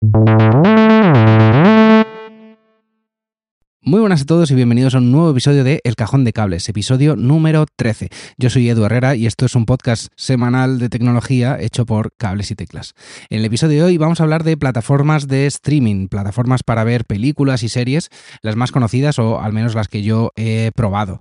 Muy buenas a todos y bienvenidos a un nuevo episodio de El Cajón de Cables, episodio número 13. Yo soy Edu Herrera y esto es un podcast semanal de tecnología hecho por Cables y Teclas. En el episodio de hoy vamos a hablar de plataformas de streaming, plataformas para ver películas y series, las más conocidas o al menos las que yo he probado.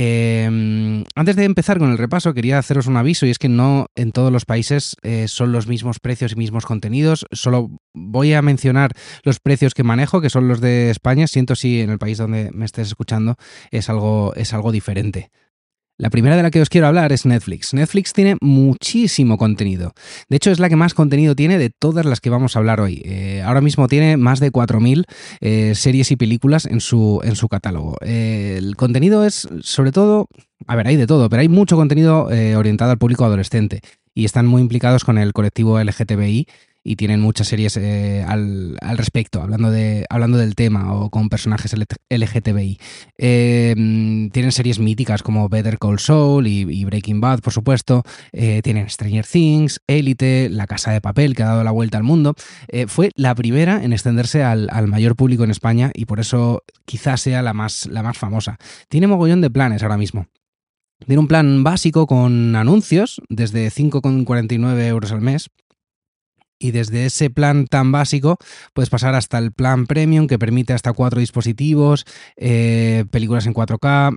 Eh, antes de empezar con el repaso, quería haceros un aviso y es que no en todos los países eh, son los mismos precios y mismos contenidos. Solo voy a mencionar los precios que manejo, que son los de España. Siento si en el país donde me estés escuchando es algo, es algo diferente. La primera de la que os quiero hablar es Netflix. Netflix tiene muchísimo contenido. De hecho, es la que más contenido tiene de todas las que vamos a hablar hoy. Eh, ahora mismo tiene más de 4.000 eh, series y películas en su, en su catálogo. Eh, el contenido es, sobre todo, a ver, hay de todo, pero hay mucho contenido eh, orientado al público adolescente y están muy implicados con el colectivo LGTBI y tienen muchas series eh, al, respecto, hablando, de, hablando del tema o con personajes LGTBI. Eh, tienen series míticas como Better Call Saul y, y Breaking Bad, por supuesto. Eh, tienen Stranger Things, Élite, La Casa de Papel, que ha dado la vuelta al mundo. Eh, fue la primera en extenderse al, al, mayor público en España y por eso quizás sea la más, la más famosa. Tiene mogollón de planes ahora mismo. Tiene un plan básico con anuncios desde 5,49 euros al mes y desde ese plan tan básico puedes pasar hasta el plan premium que permite hasta cuatro dispositivos, eh, películas en 4K,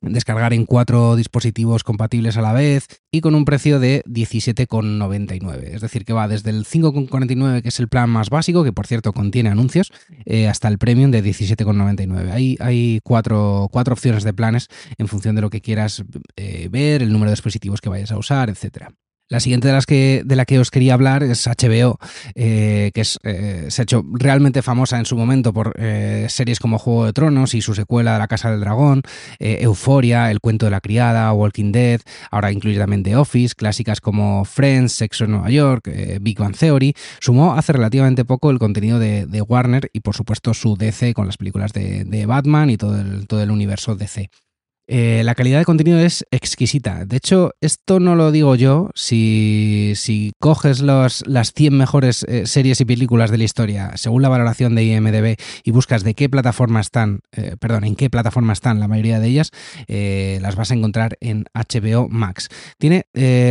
descargar en cuatro dispositivos compatibles a la vez y con un precio de 17,99. Es decir, que va desde el 5,49, que es el plan más básico, que por cierto contiene anuncios, eh, hasta el premium de 17,99. Hay, hay cuatro, cuatro, opciones de planes en función de lo que quieras eh, ver, el número de dispositivos que vayas a usar, etcétera. La siguiente de las que de la que os quería hablar es HBO, eh, que es, eh, se ha hecho realmente famosa en su momento por eh, series como Juego de Tronos y su secuela La Casa del Dragón, Euforia, El Cuento de la Criada, Walking Dead, ahora incluye también The Office, clásicas como Friends, Sexo en Nueva York, Big Bang Theory. Sumó hace relativamente poco el contenido de, Warner y por supuesto su DC con las películas de, de Batman y todo el, todo el universo DC. Eh, la calidad de contenido es exquisita. De hecho, esto no lo digo yo. Si, coges las 100 mejores eh, series y películas de la historia, según la valoración de IMDB, y buscas de qué plataforma están, eh, perdón, en qué plataforma están la mayoría de ellas, las vas a encontrar en HBO Max. Tiene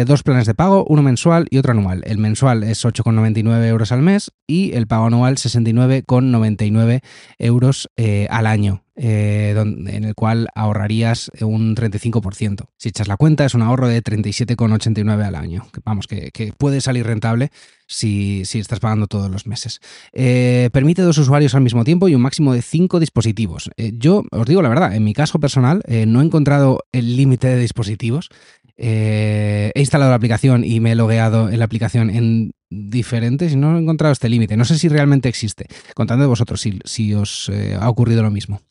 dos planes de pago, uno mensual y otro anual. El mensual es 8,99 euros al mes y el pago anual 69,99 euros al año eh, en el cual ahorrarías un 35%. Si echas la cuenta, es un ahorro de 37,89 al año. Vamos, que, que, puede salir rentable si, si estás pagando todos los meses. Eh, permite dos usuarios al mismo tiempo y un máximo de cinco dispositivos. Eh, yo os digo la verdad, en mi caso personal eh, no he encontrado el límite de dispositivos. he instalado la aplicación y me he logueado en la aplicación en diferentes y no he encontrado este límite. No sé si realmente existe. Contando de vosotros si, si os ha ocurrido lo mismo.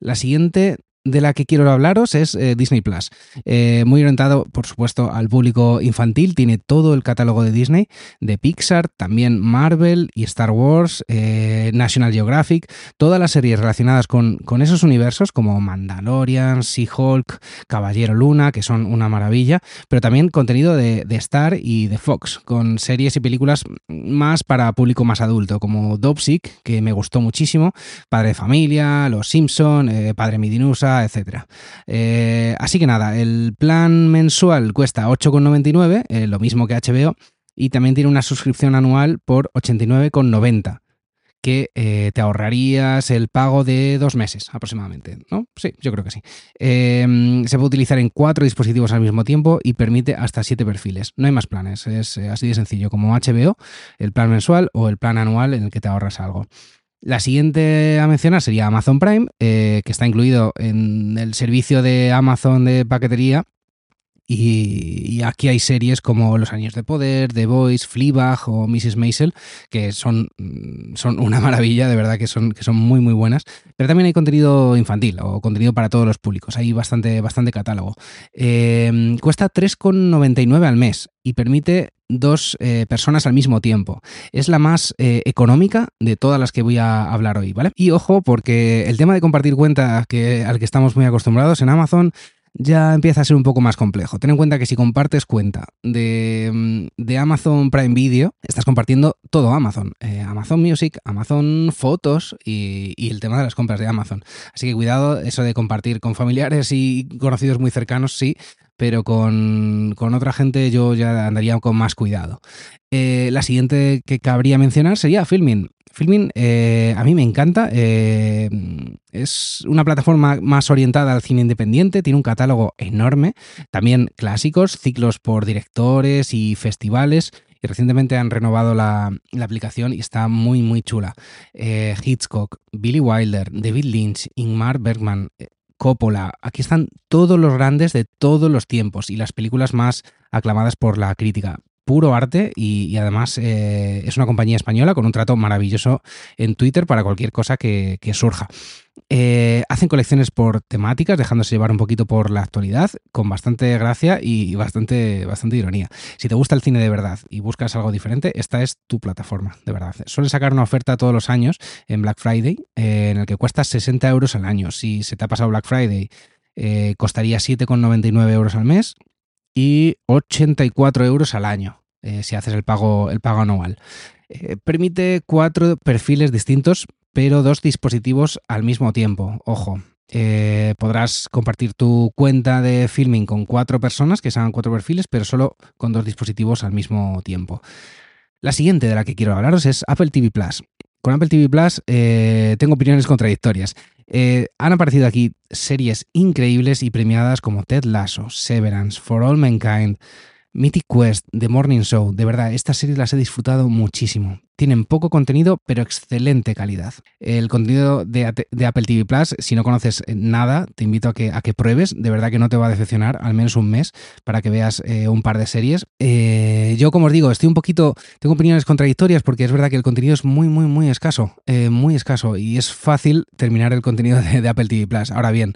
La siguiente de la que quiero hablaros es eh, Disney Plus. Eh, muy orientado, por supuesto, al público infantil. Tiene todo el catálogo de Disney, de Pixar, también Marvel y Star Wars, eh, National Geographic, todas las series relacionadas con, con esos universos, como Mandalorian, She-Hulk, Caballero Luna, que son una maravilla, pero también contenido de, de, Star y de Fox, con series y películas más para público más adulto, como Dopsic, que me gustó muchísimo, Padre de Familia, Los Simpson, Padre Midinusa, etcétera. Eh, así que nada, el plan mensual cuesta 8,99, eh, lo mismo que HBO, y también tiene una suscripción anual por 89,90 que eh, te ahorrarías el pago de dos meses aproximadamente, ¿no? Sí, yo creo que sí. Eh, se puede utilizar en cuatro dispositivos al mismo tiempo y permite hasta siete perfiles. No hay más planes, es así de sencillo como HBO, el plan mensual o el plan anual en el que te ahorras algo. La siguiente a mencionar sería Amazon Prime, eh, que está incluido en el servicio de Amazon de paquetería. Y, aquí hay series como Los Años de Poder, The Voice, Fleabag o Mrs. Maisel, que son, son una maravilla, de verdad que son, que son muy, muy buenas. Pero también hay contenido infantil o contenido para todos los públicos. Hay bastante, bastante catálogo. Eh, cuesta 3,99 al mes y permite dos eh, personas al mismo tiempo. Es la más eh, económica de todas las que voy a hablar hoy, ¿vale? Y ojo, porque el tema de compartir cuenta que, al que estamos muy acostumbrados en Amazon ya empieza a ser un poco más complejo. Ten en cuenta que si compartes cuenta de, mm, de Amazon Prime Video, estás compartiendo todo Amazon. Eh, Amazon Music, Amazon Fotos y, el tema de las compras de Amazon. Así que cuidado, eso de compartir con familiares y conocidos muy cercanos, sí, pero con, con, otra gente yo ya andaría con más cuidado. Eh, la siguiente que cabría mencionar sería Filming. Filming eh, a mí me encanta, eh, es una plataforma más orientada al cine independiente, tiene un catálogo enorme, también clásicos, ciclos por directores y festivales. Y recientemente han renovado la, aplicación y está muy, muy chula. Eh, Hitchcock, Billy Wilder, David Lynch, Ingmar Bergman, Coppola. Aquí están todos los grandes de todos los tiempos y las películas más aclamadas por la crítica puro arte y, además eh, es una compañía española con un trato maravilloso en Twitter para cualquier cosa que surja. Eh, hacen colecciones por temáticas, dejándose llevar un poquito por la actualidad, con bastante gracia y bastante, bastante ironía. Si te gusta el cine de verdad y buscas algo diferente, esta es tu plataforma, de verdad. Suelen sacar una oferta todos los años en Black Friday, eh, en el que cuesta 60 euros al año. Si se te ha pasado Black Friday, eh, costaría 7,99 euros al mes y 84 euros al año eh, si haces el pago, el pago anual. Permite cuatro perfiles distintos, pero dos dispositivos al mismo tiempo. Ojo. Eh, podrás compartir tu cuenta de filming con cuatro personas que sean cuatro perfiles, pero solo con dos dispositivos al mismo tiempo. La siguiente de la que quiero hablaros es Apple TV Plus. Con Apple TV Plus eh, tengo opiniones contradictorias. Eh, han aparecido aquí series increíbles y premiadas como Ted Lasso, Severance, For All Mankind, Mythic Quest, The Morning Show, de verdad, estas series las he disfrutado muchísimo. Tienen poco contenido, pero excelente calidad. El contenido de, de, Apple TV Plus, si no conoces nada, te invito a que, a que pruebes. De verdad que no te va a decepcionar, al menos un mes, para que veas eh, un par de series. Eh, yo, como os digo, estoy un poquito. Tengo opiniones contradictorias porque es verdad que el contenido es muy, muy, muy escaso. Eh, muy escaso. Y es fácil terminar el contenido de, Apple TV Plus. Ahora bien,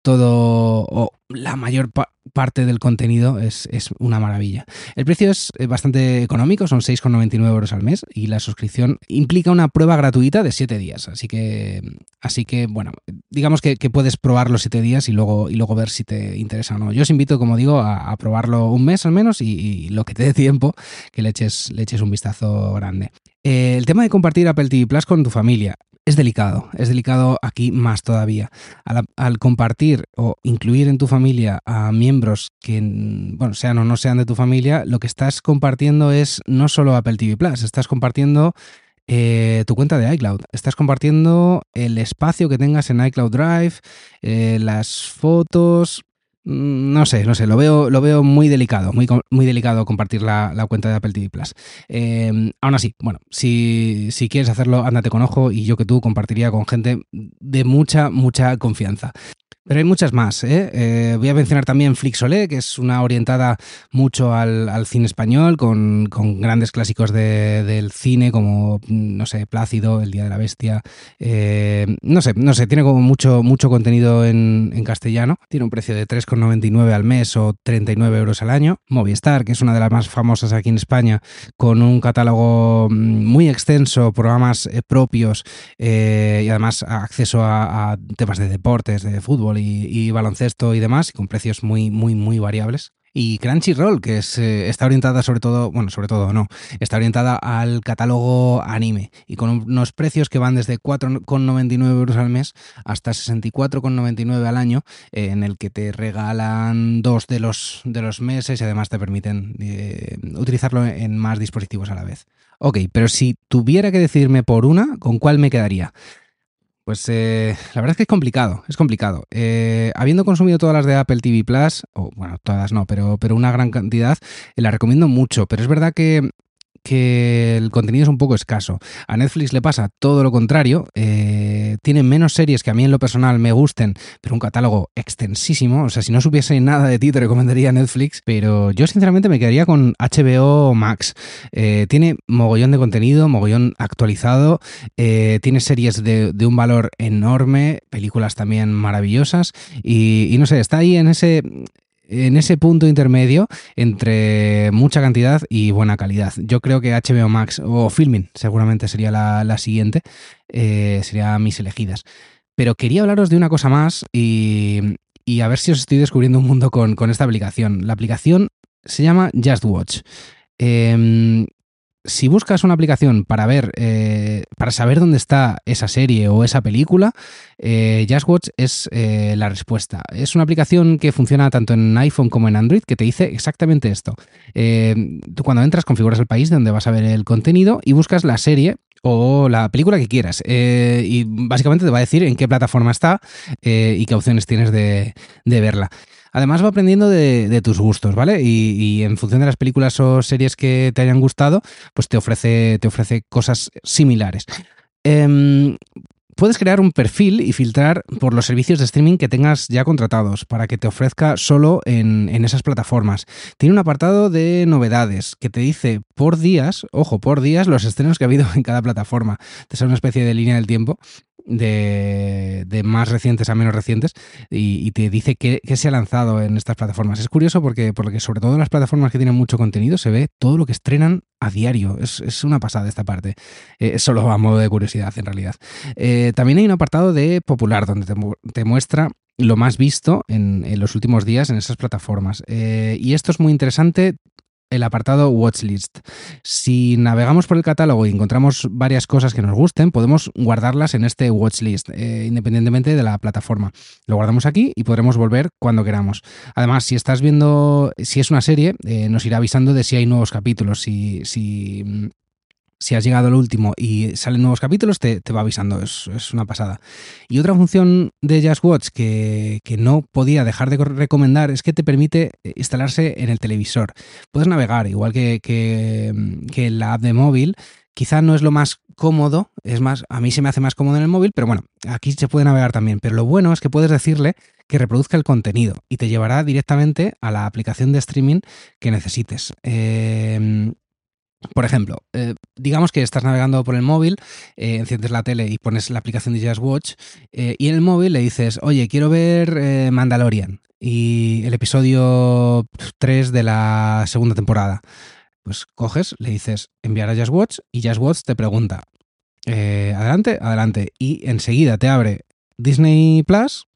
todo la mayor pa parte del contenido es, una maravilla. El precio es bastante económico, son 6,99 euros al mes y la suscripción implica una prueba gratuita de 7 días. Así que, así que bueno, digamos que, puedes probar los 7 días y luego, y luego ver si te interesa o no. Yo os invito, como digo, a, probarlo un mes al menos y, y, lo que te dé tiempo, que le eches, le eches un vistazo grande. Eh, el tema de compartir Apple TV Plus con tu familia es delicado, es delicado aquí más todavía. Al, al, compartir o incluir en tu familia a miembros que, bueno, sean o no sean de tu familia, lo que estás compartiendo es no solo Apple TV Plus, estás compartiendo eh, tu cuenta de iCloud, estás compartiendo el espacio que tengas en iCloud Drive, eh, las fotos, Mm, no sé, no sé, lo veo, lo veo muy delicado, muy, muy delicado compartir la, cuenta de Apple TV Plus. Eh, aún así, bueno, si, si, quieres hacerlo, ándate con ojo y yo que tú compartiría con gente de mucha, mucha confianza. Pero hay muchas más. ¿eh? Eh, voy a mencionar también Flixolé, que es una orientada mucho al, al cine español, con, con grandes clásicos de, del cine como, no sé, Plácido, El Día de la Bestia. Eh, no sé, no sé, tiene como mucho, mucho contenido en, en castellano. Tiene un precio de 3,99 al mes o 39 euros al año. Movistar, que es una de las más famosas aquí en España, con un catálogo muy extenso, programas eh, propios y además acceso a, a temas de deportes, de fútbol y, baloncesto y demás, con precios muy, muy, muy variables. Y Crunchyroll, que es, eh, está orientada sobre todo, bueno, sobre todo no, está orientada al catálogo anime y con unos precios que van desde 4,99 euros al mes hasta 64,99 al año, eh, en el que te regalan dos de los, de los meses y además te permiten eh, utilizarlo en más dispositivos a la vez. Ok, pero si tuviera que decidirme por una, ¿con cuál me quedaría? Pues eh, la verdad es que es complicado, es complicado. Eh, habiendo consumido todas las de Apple TV Plus, o bueno, todas no, pero, pero una gran cantidad, eh, la recomiendo mucho. Pero es verdad que que el contenido es un poco escaso. A Netflix le pasa todo lo contrario. Eh, tiene menos series que a mí en lo personal me gusten, pero un catálogo extensísimo. O sea, si no supiese nada de ti, te recomendaría Netflix. Pero yo sinceramente me quedaría con HBO Max. Eh, tiene mogollón de contenido, mogollón actualizado. Eh, tiene series de, un valor enorme, películas también maravillosas. Y no sé, está ahí en ese en ese punto intermedio entre mucha cantidad y buena calidad. Yo creo que HBO Max o Filming seguramente sería la, la siguiente, eh, serían mis elegidas. Pero quería hablaros de una cosa más y, y a ver si os estoy descubriendo un mundo con, con esta aplicación. La aplicación se llama Just Watch. Em, si buscas una aplicación para ver, eh, para saber dónde está esa serie o esa película, eh, es eh, la respuesta. Es una aplicación que funciona tanto en iPhone como en Android que te dice exactamente esto. tú cuando entras configuras el país donde vas a ver el contenido y buscas la serie o la película que quieras. y básicamente te va a decir en qué plataforma está y qué opciones tienes de verla. Además va aprendiendo de, tus gustos, ¿vale? Y, en función de las películas o series que te hayan gustado, pues te ofrece, te ofrece cosas similares. Em, puedes crear un perfil y filtrar por los servicios de streaming que tengas ya contratados para que te ofrezca solo en, en, esas plataformas. Tiene un apartado de novedades que te dice por días, ojo, por días los estrenos que ha habido en cada plataforma. Te sale una especie de línea del tiempo de, más recientes a menos recientes y, te dice qué, se ha lanzado en estas plataformas. Es curioso porque, porque sobre todo en las plataformas que tienen mucho contenido se ve todo lo que estrenan a diario. Es, una pasada esta parte. Eh, solo a modo de curiosidad en realidad. Eh, también hay un apartado de popular donde te, muestra lo más visto en, los últimos días en esas plataformas. Eh, y esto es muy interesante el apartado Watchlist. Si navegamos por el catálogo y encontramos varias cosas que nos gusten, podemos guardarlas en este Watchlist, eh, independientemente de la plataforma. Lo guardamos aquí y podremos volver cuando queramos. Además, si estás viendo, si es una serie, eh, nos irá avisando de si hay nuevos capítulos, si, si mm, si has llegado al último y salen nuevos capítulos, te, va avisando, es, una pasada. Y otra función de Just Watch que, no podía dejar de recomendar es que te permite instalarse en el televisor. Puedes navegar, igual que, que, la app de móvil. Quizá no es lo más cómodo, es más, a mí se me hace más cómodo en el móvil, pero bueno, aquí se puede navegar también. Pero lo bueno es que puedes decirle que reproduzca el contenido y te llevará directamente a la aplicación de streaming que necesites. Eh, por ejemplo, eh, digamos que estás navegando por el móvil, eh, enciendes la tele y pones la aplicación de Just Watch eh, y en el móvil le dices, oye, quiero ver Mandalorian y el episodio 3 de la segunda temporada. Pues coges, le dices enviar a Just Watch y Just Watch te pregunta, adelante, adelante. Y enseguida te abre Disney Plus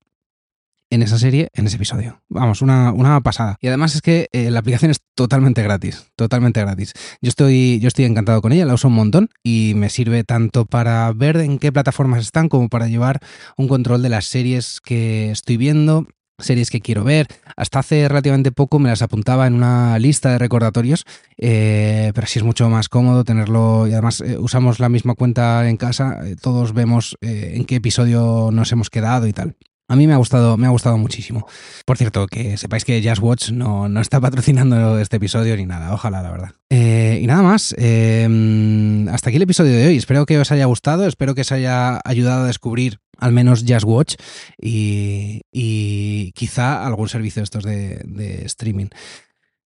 en esa serie, en ese episodio. Vamos, una, pasada. Y además es que eh, la aplicación es totalmente gratis, totalmente gratis. Yo estoy, yo estoy encantado con ella, la uso un montón y me sirve tanto para ver en qué plataformas están como para llevar un control de las series que estoy viendo, series que quiero ver. Hasta hace relativamente poco me las apuntaba en una lista de recordatorios, eh, pero así es mucho más cómodo tenerlo y además eh, usamos la misma cuenta en casa, todos vemos en qué episodio nos hemos quedado y tal. A mí me ha gustado, me ha gustado muchísimo. Por cierto, que sepáis que Just Watch no, está patrocinando este episodio ni nada, ojalá, la verdad. Eh, y nada más, em, hasta aquí el episodio de hoy. Espero que os haya gustado, espero que os haya ayudado a descubrir al menos Just Watch y, quizá algún servicio de estos de, streaming.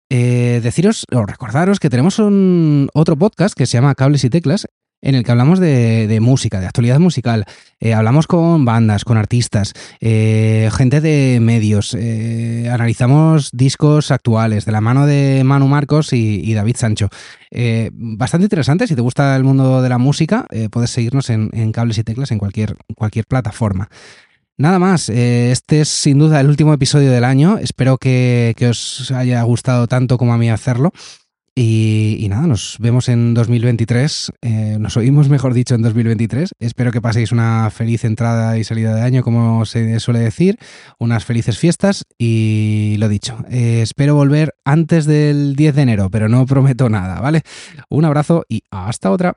Eh, deciros o recordaros que tenemos un otro podcast que se llama Cables y Teclas, en el que hablamos de, música, de actualidad musical. Eh, hablamos con bandas, con artistas, eh, gente de medios. Eh, analizamos discos actuales de la mano de Manu Marcos y, David Sancho. bastante interesante. Si te gusta el mundo de la música, puedes seguirnos en, cables y teclas en cualquier, cualquier plataforma. Nada más, este es sin duda el último episodio del año. Espero que, que os haya gustado tanto como a mí hacerlo. Y, nada, nos vemos en 2023, eh, nos oímos mejor dicho en 2023. Espero que paséis una feliz entrada y salida de año, como se suele decir, unas felices fiestas y lo dicho, eh, espero volver antes del 10 de enero, pero no prometo nada, ¿vale? Un abrazo y hasta otra.